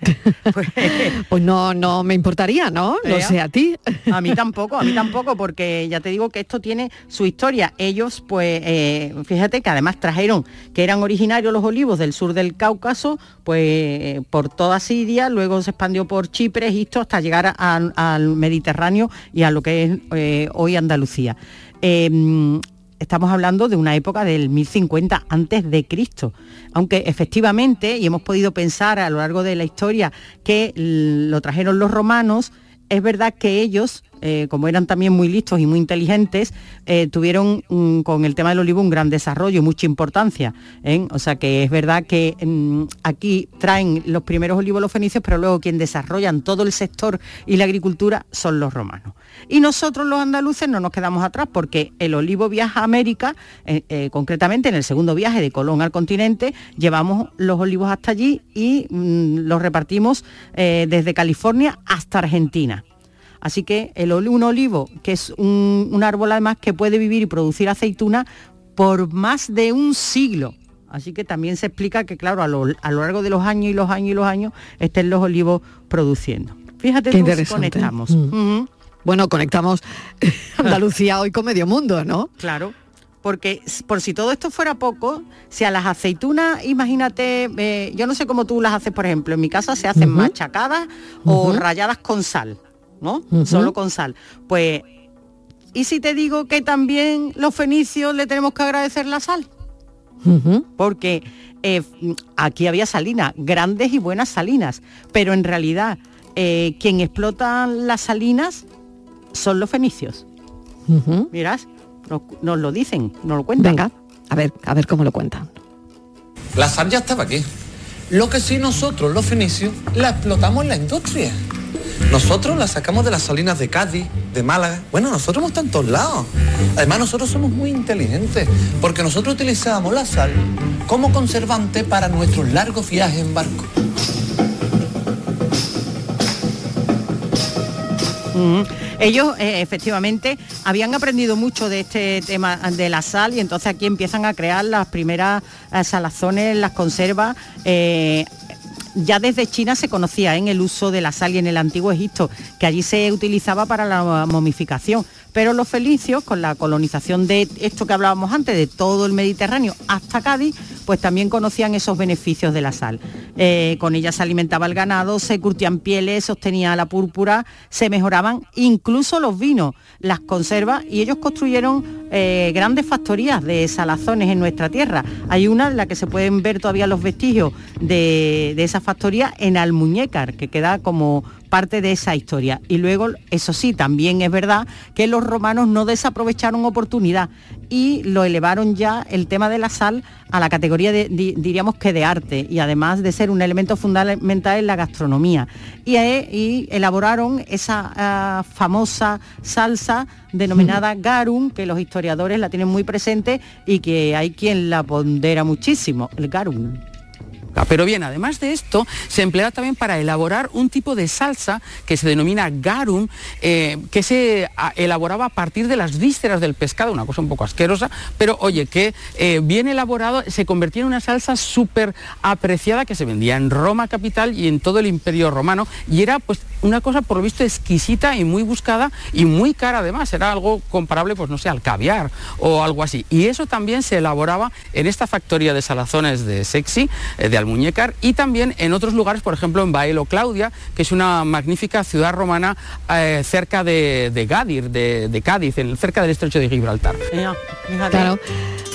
Pues no, no me importaría, ¿no? No sé a ti. A mí tampoco, a mí tampoco, porque ya te digo que esto tiene su historia. Ellos, pues, eh, fíjate que además trajeron, que eran originarios los olivos del sur del Cáucaso, pues por toda Siria, luego se expandió por Chipre, Egipto, hasta llegar a- al Mediterráneo y a lo que es eh, hoy Andalucía. Eh, Estamos hablando de una época del 1050 antes de Cristo, aunque efectivamente, y hemos podido pensar a lo largo de la historia que lo trajeron los romanos, es verdad que ellos, eh, como eran también muy listos y muy inteligentes, eh, tuvieron mm, con el tema del olivo un gran desarrollo, mucha importancia. ¿eh? O sea que es verdad que mm, aquí traen los primeros olivos los fenicios, pero luego quien desarrollan todo el sector y la agricultura son los romanos. Y nosotros los andaluces no nos quedamos atrás porque el olivo viaja a América, concretamente en el segundo viaje de Colón al continente, llevamos los olivos hasta allí y mm, los repartimos desde California hasta Argentina. Así que el, un olivo, que es un, un árbol además que puede vivir y producir aceituna por más de un siglo. Así que también se explica que, claro, a lo, a lo largo de los años y los años y los años estén los olivos produciendo. Fíjate Qué interesante. conectamos. Mm. Bueno, conectamos Andalucía hoy con medio mundo, ¿no? Claro. Porque por si todo esto fuera poco, si a las aceitunas, imagínate, eh, yo no sé cómo tú las haces, por ejemplo, en mi casa se hacen machacadas o rayadas con sal, ¿no? Solo con sal. Pues, ¿y si te digo que también los fenicios le tenemos que agradecer la sal? Porque eh, aquí había salinas, grandes y buenas salinas, pero en realidad eh, quien explota las salinas son los fenicios. Ujú. Mirás, nos, nos lo dicen, nos lo cuentan. Venga, a ver, a ver cómo lo cuentan. La sal ya estaba aquí. Lo que sí nosotros, los fenicios, la explotamos en la industria. Nosotros la sacamos de las salinas de Cádiz, de Málaga. Bueno, nosotros hemos estado lados. Además, nosotros somos muy inteligentes, porque nosotros utilizábamos la sal como conservante para nuestros largos viajes en barco. Ujú. Ellos eh, efectivamente habían aprendido mucho de este tema de la sal y entonces aquí empiezan a crear las primeras eh, salazones, las conservas. eh, ya desde China se conocía en el uso de la sal y en el antiguo Egipto, que allí se utilizaba para la momificación. Pero los felicios, con la colonización de esto que hablábamos antes, de todo el Mediterráneo hasta Cádiz, pues también conocían esos beneficios de la sal. Eh, con ella se alimentaba el ganado, se curtían pieles, se obtenía la púrpura, se mejoraban incluso los vinos, las conservas y ellos construyeron eh, grandes factorías de salazones en nuestra tierra. Hay una en la que se pueden ver todavía los vestigios de, de esa factoría en Almuñécar, que queda como parte de esa historia. Y luego, eso sí, también es verdad que los romanos no desaprovecharon oportunidad y lo elevaron ya el tema de la sal a la categoría de, di- diríamos que de arte y además de ser un elemento fundamental en la gastronomía. Y, eh, y elaboraron esa ah, famosa salsa denominada garum, que los historiadores la tienen muy presente y que hay quien la pondera muchísimo, el garum. Pero bien, además de esto, se emplea también para elaborar un tipo de salsa que se denomina garum, eh, que se a, elaboraba a partir de las vísceras del pescado, una cosa un poco asquerosa, pero oye, que eh, bien elaborado se convertía en una salsa súper apreciada que se vendía en Roma capital y en todo el imperio romano y era pues una cosa por lo visto exquisita y muy buscada y muy cara además, era algo comparable pues no sé, al caviar o algo así. Y eso también se elaboraba en esta factoría de salazones de Sexy, eh, de Almuñécar y también en otros lugares, por ejemplo en Baelo Claudia, que es una magnífica ciudad romana eh, cerca de, de Gadir, de, de Cádiz, en- cerca del estrecho de Gibraltar. Claro.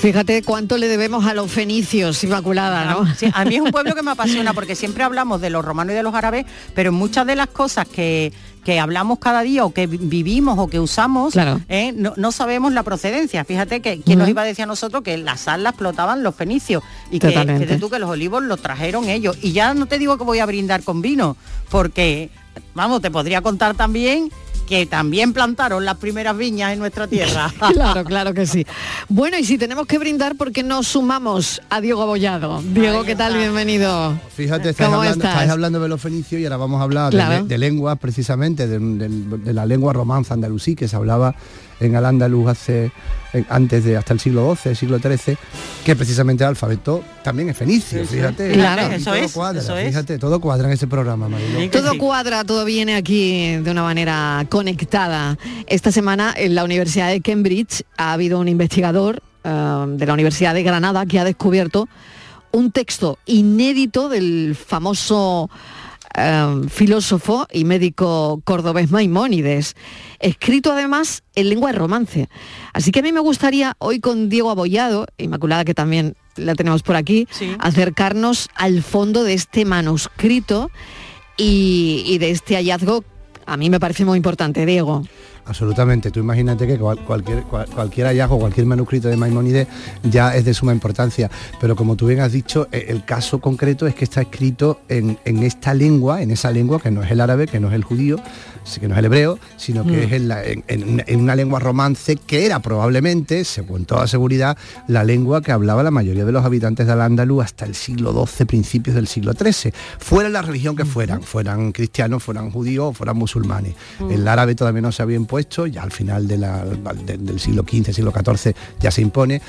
Fíjate cuánto le debemos a los fenicios, Inmaculada, ¿no? Sí, a mí es un pueblo que me apasiona porque siempre hablamos de los romanos y de los árabes, pero muchas de las cosas que, que hablamos cada día o que vi- vivimos o que usamos, ¿eh? no, no sabemos la procedencia. Fíjate que quién nos iba a decir a nosotros que la sal la explotaban los fenicios y que Totalmente. fíjate tú que los olivos los trajeron ellos. Y ya no te digo que voy a brindar con vino, porque, vamos, te podría contar también que también plantaron las primeras viñas en nuestra tierra. Claro, claro que sí. Bueno, y si tenemos que brindar, ¿por qué no sumamos a Diego Abollado? Diego, ¿qué tal? Bienvenido. Fíjate, estáis ¿Cómo hablando, estás? estáis hablando de los fenicios y ahora vamos a hablar de Claro. le- de, lenguas precisamente, de, de- de la lengua romanza andalusí que se hablaba en al andaluz hace en- antes de hasta el siglo XII, siglo XIII, que precisamente el alfabeto también es fenicio, Sí, sí. fíjate. Claro. Eso todo es, cuadra, eso es. fíjate, todo cuadra en ese programa, Mariló. Todo cuadra, todo viene aquí de una manera conectada. Esta semana en la Universidad de Cambridge ha habido un investigador eh, de la Universidad de Granada que ha descubierto un texto inédito del famoso eh, filósofo y médico cordobés Maimónides, escrito además en lengua de romance. Así que a mí me gustaría hoy con Diego Abollado, Inmaculada que también la tenemos por aquí, acercarnos al fondo de este manuscrito y, y de este hallazgo. A mí me parece muy importante, Diego. Absolutamente, tú imagínate que cual- cualquier, cual- cualquier hallazgo, cualquier manuscrito de Maimónides ya es de suma importancia, pero como tú bien has dicho, eh, el caso concreto es que está escrito en, esta lengua, en esa lengua que no es el árabe, que no es el judío, que no es el hebreo, sino que Mm. es en, la- en- en una- en una lengua romance que era probablemente, según toda seguridad, la lengua que hablaba la mayoría de los habitantes del Andaluz hasta el siglo XII, principios del siglo XIII, fuera la religión que fueran, fueran cristianos, fueran judíos fueran musulmanes. Mm. El árabe todavía no se había impuesto, ya al final de la- de- del siglo XV, siglo XIV ya se impone.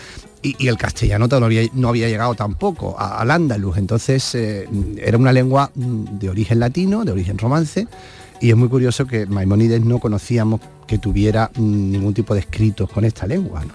Y, y el castellano todavía no había llegado tampoco a- al andaluz, entonces eh, era una lengua mm, de origen latino, de origen romance, y es muy curioso que Maimónides no conocíamos que tuviera mm, ningún tipo de escritos con esta lengua. ¿no?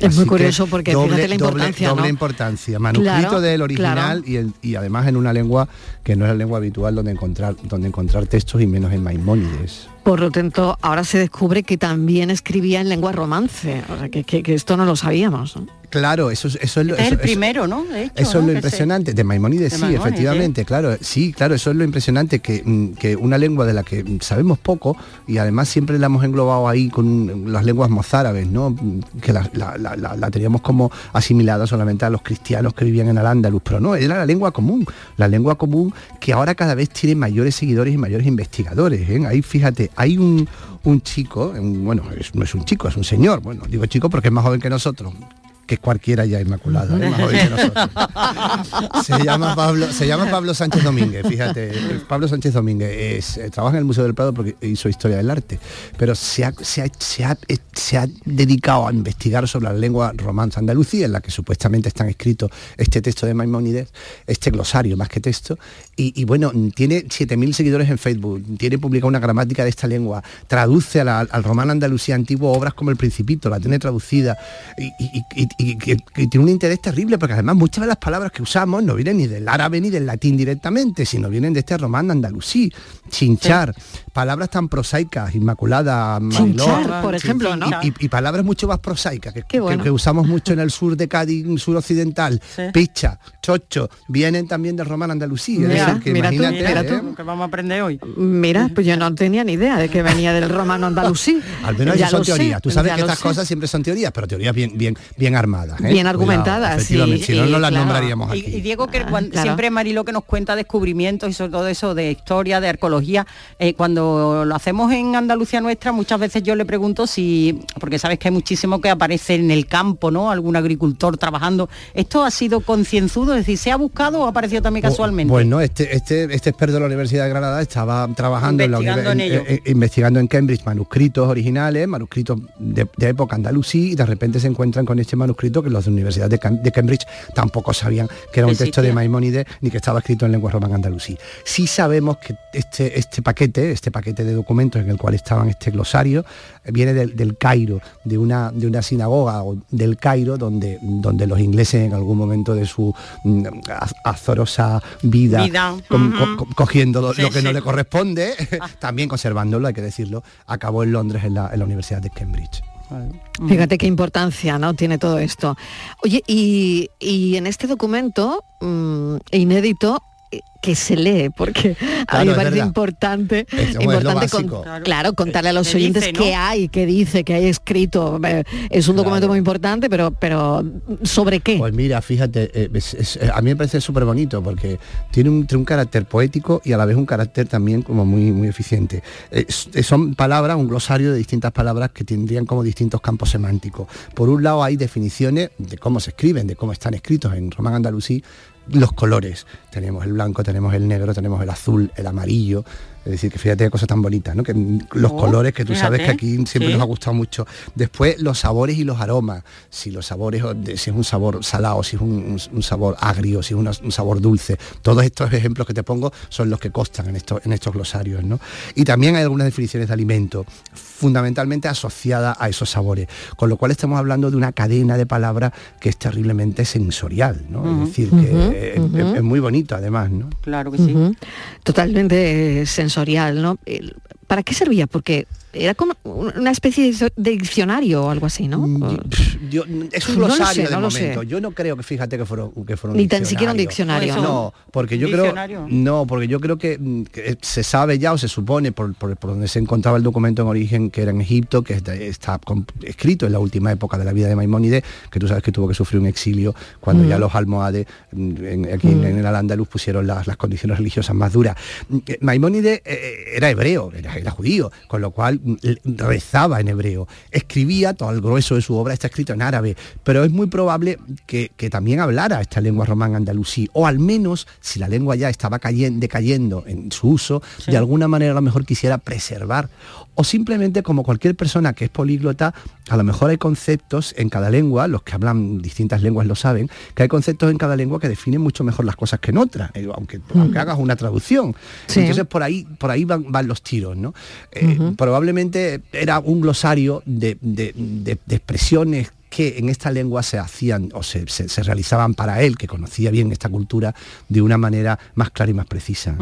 Es muy Así curioso porque fíjate la importancia, doble ¿no? importancia, manuscrito Claro, del original claro. y, el- y además en una lengua que no es la lengua habitual donde encontrar, donde encontrar textos y menos en Maimónides. Por lo tanto, ahora se descubre que también escribía en lengua romance. O sea, que, que- que esto no lo sabíamos. ¿no? Claro, eso, es- eso es lo Este es eso- el eso- primero, ¿no? De hecho, Eso ¿no? es lo impresionante, de Maimónides De sí, efectivamente, claro, sí, claro, eso es lo impresionante, que, mm, que una lengua de la que mm, sabemos poco y además siempre la hemos englobado ahí con mm, las lenguas mozárabes, ¿no? Que la, la- la- la- la teníamos como asimilada solamente a los cristianos que vivían en Al-Ándalus, pero no, era la lengua común, la lengua común que ahora cada vez tiene mayores seguidores y mayores investigadores. ¿eh? Ahí fíjate, hay un, un chico, un- bueno, es- no es un chico, es un señor, bueno, digo chico porque es más joven que nosotros, que es cualquiera ya inmaculada, ¿eh? más joven que nosotros. Se llama Pablo, se llama Pablo Sánchez Domínguez, fíjate. Pablo Sánchez Domínguez es, eh, trabaja en el Museo del Prado porque hizo historia del arte, pero se ha, se ha- se ha- eh, se ha dedicado a investigar sobre la lengua romance andalucía, en la que supuestamente están escritos este texto de Maimónides, este glosario más que texto, y, y bueno, tiene 7.000 seguidores en Facebook, tiene publicada una gramática de esta lengua, traduce a la- al román andalusí antiguo obras como El Principito, la tiene traducida, y, y- y- que- que tiene un interés terrible, porque además muchas de las palabras que usamos no vienen ni del árabe ni del latín directamente, sino vienen de este román andalusí, chinchar, palabras tan prosaicas, inmaculada, Mariló, Chinchar, por sí, ejemplo, y- ¿no? Y, y palabras mucho más prosaicas, que, que- bueno. que usamos mucho en el sur de Cádiz, sur occidental, Sí. picha, chocho, vienen también del román andalusí. Mira, decir, que mira tú, mira ¿eh? que vamos a aprender hoy. Mira, pues yo no tenía ni idea de que venía del romano andalusí. Al menos Ya son teorías. Tú sabes ya que estas sé. cosas siempre son teorías, pero teorías bien, bien, bien armadas. Armadas. ¿eh? Bien Cuidado, argumentadas, efectivamente, sí, si no, y no las claro. nombraríamos Y, aquí. y Diego, que cuando- claro. siempre Marilo que nos cuenta descubrimientos y sobre todo eso de historia, de arqueología, eh, cuando lo hacemos en Andalucía nuestra, muchas veces yo le pregunto si, porque sabes que hay muchísimo que aparece en el campo, ¿no? Algún agricultor trabajando. ¿Esto ha sido concienzudo? Es decir, ¿se ha buscado o ha aparecido también casualmente? Bueno, este, este, este experto de la Universidad de Granada estaba trabajando en la Investigando univer- en ello. eh, investigando en Cambridge manuscritos originales, manuscritos de, de época andalusí, y de repente se encuentran con este manuscrito que los de la Universidad de, Cam- de Cambridge tampoco sabían que era un texto de. Maimónides ni que estaba escrito en lengua romana andalusí. Sí sabemos que este, este paquete, este paquete de documentos en el cual estaban este glosario, eh, viene del, del Cairo, de una, de una sinagoga o del Cairo donde, donde los ingleses en algún momento de su mm, az- azorosa vida, Vida, co- cogiendo lo, Sí, lo que no le corresponde, también conservándolo, hay que decirlo, acabó en Londres en la, en la Universidad de Cambridge. Fíjate qué importancia no tiene todo esto. Oye, y, y en este documento mm, inédito que se lee, porque a mí me parece verdad. importante, Es- importante con- claro, contarle a los ¿Qué oyentes dice, no? qué hay, qué dice, qué hay escrito. Eh, Es un documento muy importante, pero, pero ¿sobre qué? Pues mira, fíjate, eh, es- es- eh, a mí me parece súper bonito porque tiene un, tiene un carácter poético y a la vez un carácter también como muy, muy eficiente. Eh, son palabras, un glosario de distintas palabras que tendrían como distintos campos semánticos. Por un lado hay definiciones de cómo se escriben, de cómo están escritos en román andalusí, los colores. Tenemos el blanco, tenemos el negro, tenemos el azul, el amarillo. Es decir, que fíjate qué cosa tan bonita, ¿no? Que los Oh, colores que tú sabes que aquí siempre sí. nos ha gustado mucho. Después los sabores y los aromas. Si los sabores, si es un sabor salado, si es un, sabor agrio, si es una- un sabor dulce. Todos estos ejemplos que te pongo son los que constan en estos, en estos glosarios, ¿no? Y también hay algunas definiciones de alimento, fundamentalmente asociadas a esos sabores. Con lo cual estamos hablando de una cadena de palabras que es terriblemente sensorial, ¿no? Es decir, que es- ujú. es, es muy bonito además, ¿no? Claro que sí. Totalmente sensorial, ¿no? ¿Para qué servía? Porque era como una especie de diccionario o algo así, ¿no? Yo- es un No lo glosario sé, de no lo sé. momento. Yo no creo que fíjate que fueron, que fueron Ni tan siquiera un diccionario, ¿no? No, porque yo creo no, porque yo creo que, mm, que se sabe ya o se supone por, por- por donde se encontraba el documento en origen que era en Egipto, que está, está con- escrito en la última época de la vida de Maimónides, que tú sabes que tuvo que sufrir un exilio cuando Mm. ya los almohades mm, en- aquí en- Mm. en el Al-Ándalus pusieron las, las condiciones religiosas más duras. Mm, eh, Maimónides eh, era hebreo, era, era judío, con lo cual mm, rezaba en hebreo, escribía, todo el grueso de su obra está escrito en árabe, pero es muy probable que, que también hablara esta lengua román andalusí, o al menos, si la lengua ya estaba cayen- decayendo en su uso, de alguna manera a lo mejor quisiera preservar, o simplemente como cualquier persona que es políglota, a lo mejor hay conceptos en cada lengua, los que hablan distintas lenguas lo saben, que hay conceptos en cada lengua que definen mucho mejor las cosas que en otras, eh, aunque, aunque hagas una traducción. Sí. Entonces por ahí, por ahí van, van los tiros, ¿no? Eh, Probablemente era un glosario de, de- de- de expresiones que en esta lengua se hacían o se, se- se realizaban para él, que conocía bien esta cultura, de una manera más clara y más precisa.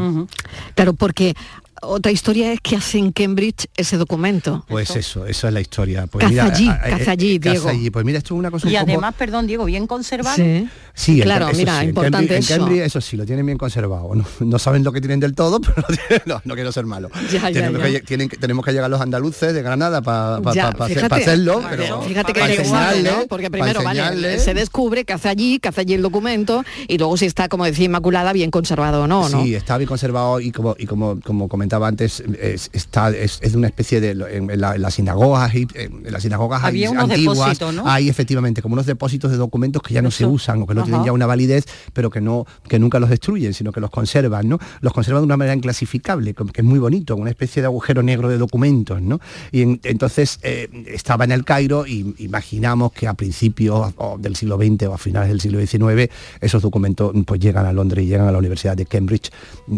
Claro, porque otra historia es que hace en Cambridge ese documento. Pues eso, eso es la historia. Pues Caza mira, allí, a- a- caza allí, eh, caza Diego. allí. Pues mira, esto es una cosa un Y poco- además, perdón, Diego, bien conservado. Sí. Sí, Claro, mira, sí, en importante Cambridge, eso. En Cambridge eso sí, lo tienen bien conservado. No, no saben lo que tienen del todo, pero no, no quiero ser malo. Ya, ya, tenemos, ya. Que, lle- tienen que- tenemos que llegar los andaluces de Granada para hacerlo. pero fíjate que enseñarle, ¿no? porque para primero vale, se descubre que hace allí, que hace allí el documento y luego si está, como decía Inmaculada, bien conservado o no, ¿no? Sí, está bien conservado y como, y como, como comentaba antes, es, está, es, es de una especie de... En, en la- en las sinagogas, en las sinagogas hay Había unos antiguas, ¿no? hay efectivamente como unos depósitos de documentos que ya no se usan o que no tienen ya una validez, pero que no que nunca los destruyen, sino que los conservan, ¿no? Los conservan de una manera inclasificable, que es muy bonito, una especie de agujero negro de documentos, ¿no? Y en- entonces eh, estaba en el Cairo y imaginamos que a principios del siglo XX o a finales del siglo XIX esos documentos pues llegan a Londres y llegan a la Universidad de Cambridge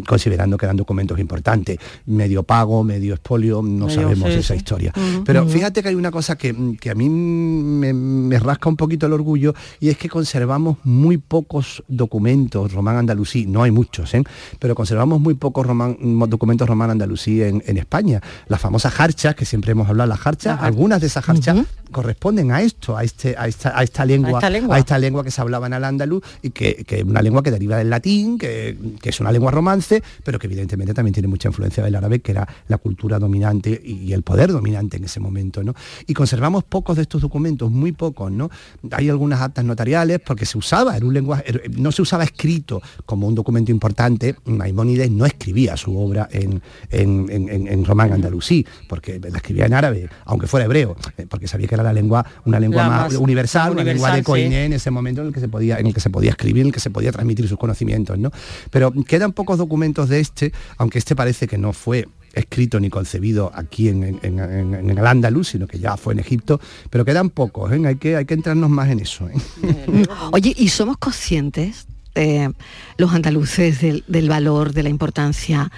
considerando que eran documentos importantes, medio pago, medio expolio, no Medio, sabemos sí, esa sí. historia. Pero fíjate que hay una cosa que, que a mí me, me rasca un poquito el orgullo y es que conservamos muy pocos documentos román andalusí, no hay muchos, ¿eh? pero conservamos muy pocos román- mo- documentos román andalusí en, en España. Las famosas jarchas, que siempre hemos hablado, las jarchas, algunas de esas jarchas corresponden a esto, a, este, a, esta, a esta lengua, esta lengua. a esta lengua que se hablaba en al andaluz y que, que es una lengua que deriva del latín, que, que es una lengua romance, pero que evidentemente también tiene mucha influencia del árabe, que era la cultura dominante y el poder dominante en ese momento. ¿no? Y conservamos pocos de estos documentos, muy pocos. ¿no? Hay algunas actas notariales porque se usaba, era un lenguaje, no se usaba escrito como un documento importante. Maimónides no escribía su obra en, en, en- en- román andalusí, porque la escribía en árabe, aunque fuera hebreo, eh, porque sabía que era la lengua, una lengua más, más universal, una lengua de sí. coiné en ese momento en el que se podía, en el que se podía escribir, en el que se podía transmitir sus conocimientos, ¿no? Pero quedan pocos documentos de este, aunque este parece que no fue escrito ni concebido aquí en, en- en- en- en el Andaluz, sino que ya fue en Egipto, pero quedan pocos, ¿eh? hay, que, hay que entrarnos más en eso. ¿eh? Oye, ¿y somos conscientes, eh, los andaluces, del, del valor, de la importancia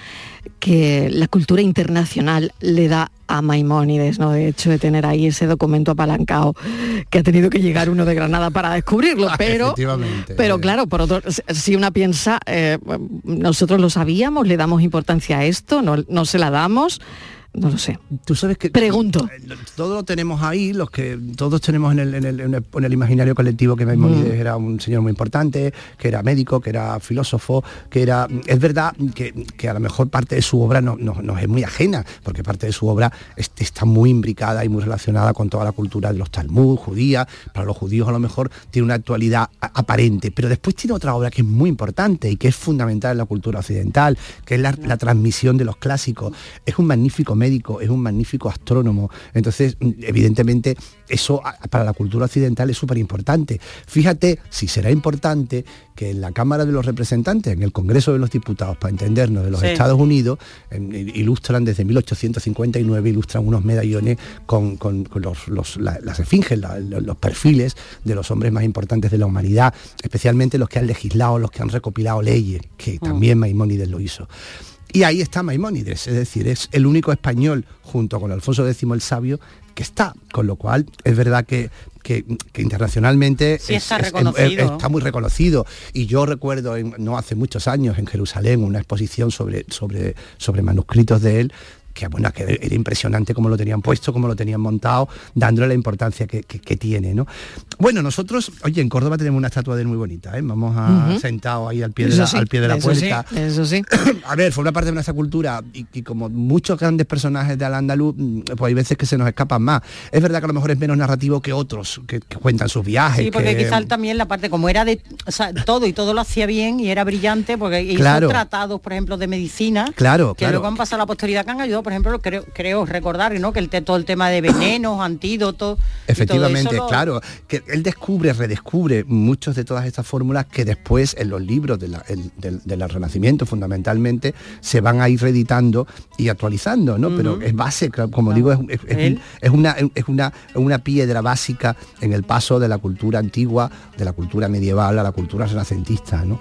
que la cultura internacional le da a Maimónides, ¿no? De hecho, de tener ahí ese documento apalancado que ha tenido que llegar uno de Granada para descubrirlo, pero... Efectivamente. Pero claro, por otro, si una piensa, eh, nosotros lo sabíamos, le damos importancia a esto, no, no se la damos, no lo sé. Tú sabes que... Pregunto. Todo lo tenemos ahí, los que todos tenemos en el, en el- en el- imaginario colectivo que Maimónides Mm. era un señor muy importante, que era médico, que era filósofo, que era... Es verdad que, que a lo mejor parte de su obra no, no- nos es muy ajena, porque parte de su obra es- está muy imbricada y muy relacionada con toda la cultura de los Talmud, judía, para los judíos a lo mejor tiene una actualidad aparente, pero después tiene otra obra que es muy importante y que es fundamental en la cultura occidental, que es la, la transmisión de los clásicos. Es un magnífico médico, es un magnífico astrónomo. Entonces, mm, evidentemente, eso para la cultura occidental es súper importante. Fíjate si será importante que en la Cámara de los Representantes, en el Congreso de los Diputados, para entendernos, de los Sí. Estados Unidos, ilustran desde 1859, ilustran unos medallones con, con- con los- los- la- las esfinges, la- los perfiles de los hombres más importantes de la humanidad, especialmente los que han legislado, los que han recopilado leyes, que también Maimónides lo hizo. Y ahí está Maimónides, es decir, es el único español junto con Alfonso X el Sabio que está, con lo cual es verdad que, que- que internacionalmente Sí, está es- reconocido. está muy reconocido. Y yo recuerdo, en- no hace muchos años, en Jerusalén, una exposición sobre, sobre, sobre manuscritos de él, que bueno, que era impresionante cómo lo tenían puesto, cómo lo tenían montado, dándole la importancia que, que- que tiene, ¿no? Bueno, nosotros, oye, en Córdoba tenemos una estatua de él muy bonita, ¿eh? Vamos a sentado ahí al pie de la, sí, al pie de la eso sí, puerta. eso sí. A ver, fue una parte de nuestra cultura y, y como muchos grandes personajes de Al-Ándalus, mm, pues hay veces que se nos escapan más. Es verdad que a lo mejor es menos narrativo que otros que, que cuentan sus viajes. Sí, porque que- quizá él también la parte, como era de o sea, todo y todo lo hacía bien y era brillante, porque hizo Claro. tratados, por ejemplo, de medicina, Claro, que claro. luego han pasado a la posteridad, que han ayudado, por ejemplo, creo, creo recordar, ¿no? Que el, todo el tema de venenos, antídotos. todo Efectivamente, eso lo- claro, que él descubre, redescubre muchos de todas estas fórmulas que después en los libros de la- el- del, del Renacimiento fundamentalmente se van a ir reeditando y actualizando, ¿no? Pero es base, claro, como digo, es, es- es es una, es, una, una piedra básica en el paso de la cultura antigua, de la cultura medieval a la cultura renacentista, ¿no?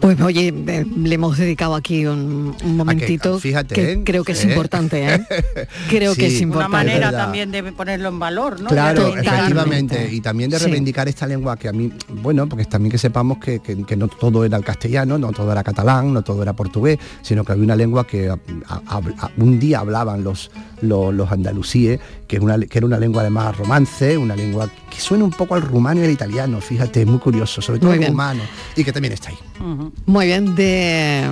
Pues oye, eh, le hemos dedicado aquí un, un momentito fíjate, que ¿eh? creo que es ¿Eh? importante, ¿eh? Creo que es Una importante. manera verdad. también de ponerlo en valor, ¿no? Claro, efectivamente. Y también de Sí. reivindicar esta lengua que a mí, bueno, porque también que sepamos que, que- que no todo era el castellano, no todo era catalán, no todo era portugués, sino que había una lengua que a- a- a- un día hablaban los, los, los andalusíes, que, es una, que era una lengua además romance, una lengua que suena un poco al rumano y al italiano, fíjate, muy curioso, sobre todo bien. rumano, y que también está ahí. Muy bien, de,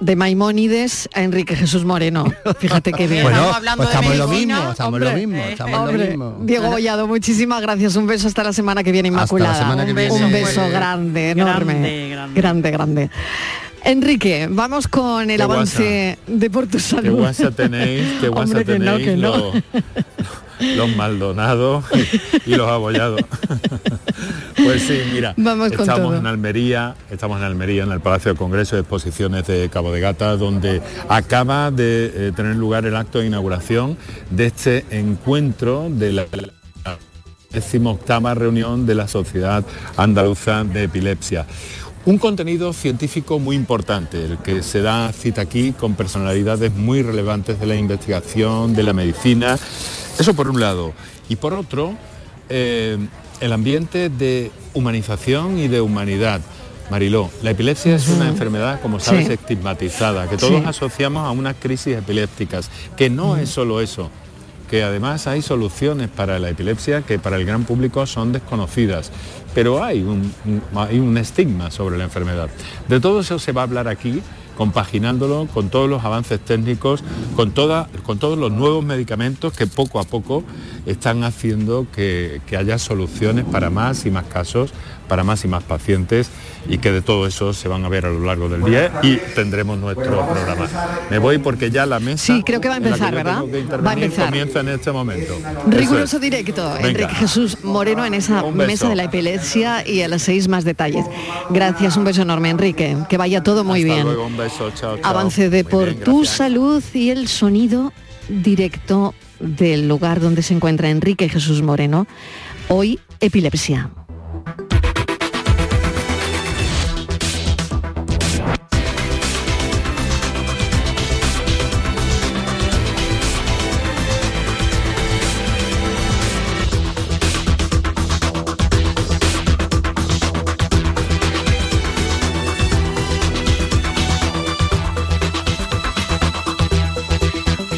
de Maimónides a Enrique Jesús Moreno. Fíjate qué bien. Bueno, Estamos hablando pues de estamos en lo mismo, estamos en lo hombre, mismo, eh, estamos lo Hombre, mismo. Diego Bollado, muchísimas gracias. Un beso hasta la semana que viene, Hasta la Inmaculada. semana que un, viene. un beso Fuerte. grande, enorme. Grande, grande. grande, grande. Enrique, vamos con el Qué avance de Por tu Qué Salud. Tenéis, qué WhatsApp Hombre, que no, tenéis que no. Los, los Maldonados y, y los abollados. pues sí, mira, Vamos con estamos todo. en Almería, estamos en Almería, en el Palacio de Congreso de Exposiciones de Cabo de Gata, donde acaba de eh, tener lugar el acto de inauguración de este encuentro de la decimoctava reunión de la Sociedad Andaluza de Epilepsia. Un contenido científico muy importante, el que se da cita aquí con personalidades muy relevantes de la investigación, de la medicina. Eso por un lado. Y por otro, eh, el ambiente de humanización y de humanidad. Mariló, la epilepsia es una enfermedad, como sabes, Sí. estigmatizada, que todos Sí. asociamos a unas crisis epilépticas, que no es solo eso, que además hay soluciones para la epilepsia que para el gran público son desconocidas, pero hay un, hay un estigma sobre la enfermedad. De todo eso se va a hablar aquí compaginándolo con todos los avances técnicos, con, con todos los nuevos medicamentos que poco a poco están haciendo que, que haya soluciones para más y más casos, para más y más pacientes y que de todo eso se van a ver a lo largo del día y tendremos nuestro programa. Me voy porque ya la mesa Sí, creo que va a empezar, ¿verdad? Va a empezar. comienza en este momento. Riguroso es. directo, Venga. Enrique Jesús Moreno en esa mesa de la epilepsia y a las seis más detalles. Gracias, un beso enorme, Enrique. Que vaya todo muy Hasta bien. luego, un beso, chao, chao. Avance de Muy por bien, tu salud y el sonido directo del lugar donde se encuentra Enrique Jesús Moreno. Hoy, epilepsia.